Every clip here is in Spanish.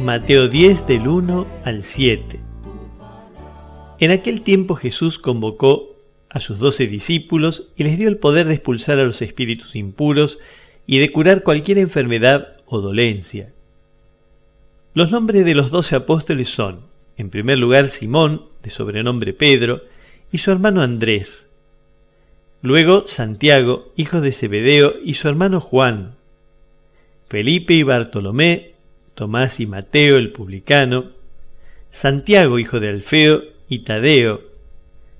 Mateo 10 del 1 al 7. En aquel tiempo Jesús convocó a sus doce discípulos y les dio el poder de expulsar a los espíritus impuros y de curar cualquier enfermedad o dolencia. Los nombres de los doce apóstoles son, en primer lugar, Simón, de sobrenombre Pedro, y su hermano Andrés. Luego Santiago, hijo de Zebedeo, y su hermano Juan. Felipe y Bartolomé, Tomás y Mateo el publicano, Santiago, hijo de Alfeo, y Tadeo,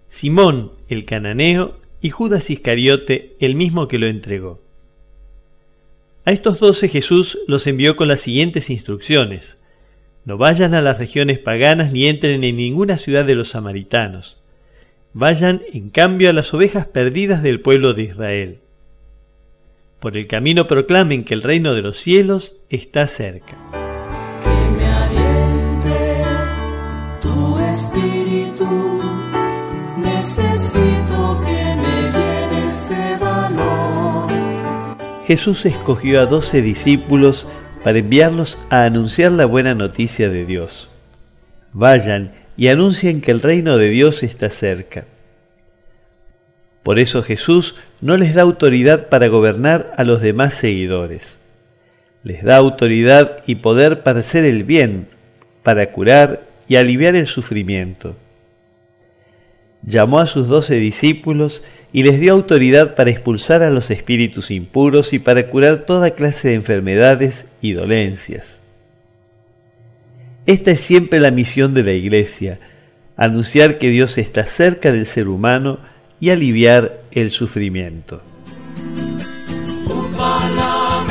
Simón el cananeo y Judas Iscariote, el mismo que lo entregó. A estos doce Jesús los envió con las siguientes instrucciones. No vayan a las regiones paganas ni entren en ninguna ciudad de los samaritanos. Vayan, en cambio, a las ovejas perdidas del pueblo de Israel. Por el camino proclamen que el reino de los cielos está cerca. Espíritu necesito que me llenes de valor. Jesús escogió a doce discípulos para enviarlos a anunciar la buena noticia de Dios. Vayan y anuncien que el reino de Dios está cerca. Por eso Jesús no les da autoridad para gobernar a los demás seguidores. Les da autoridad y poder para hacer el bien, para curar y aliviar el sufrimiento llamó a sus doce discípulos y les dio autoridad para expulsar a los espíritus impuros y para curar toda clase de enfermedades y dolencias. Esta es siempre la misión de la Iglesia, anunciar que Dios está cerca del ser humano y aliviar el sufrimiento.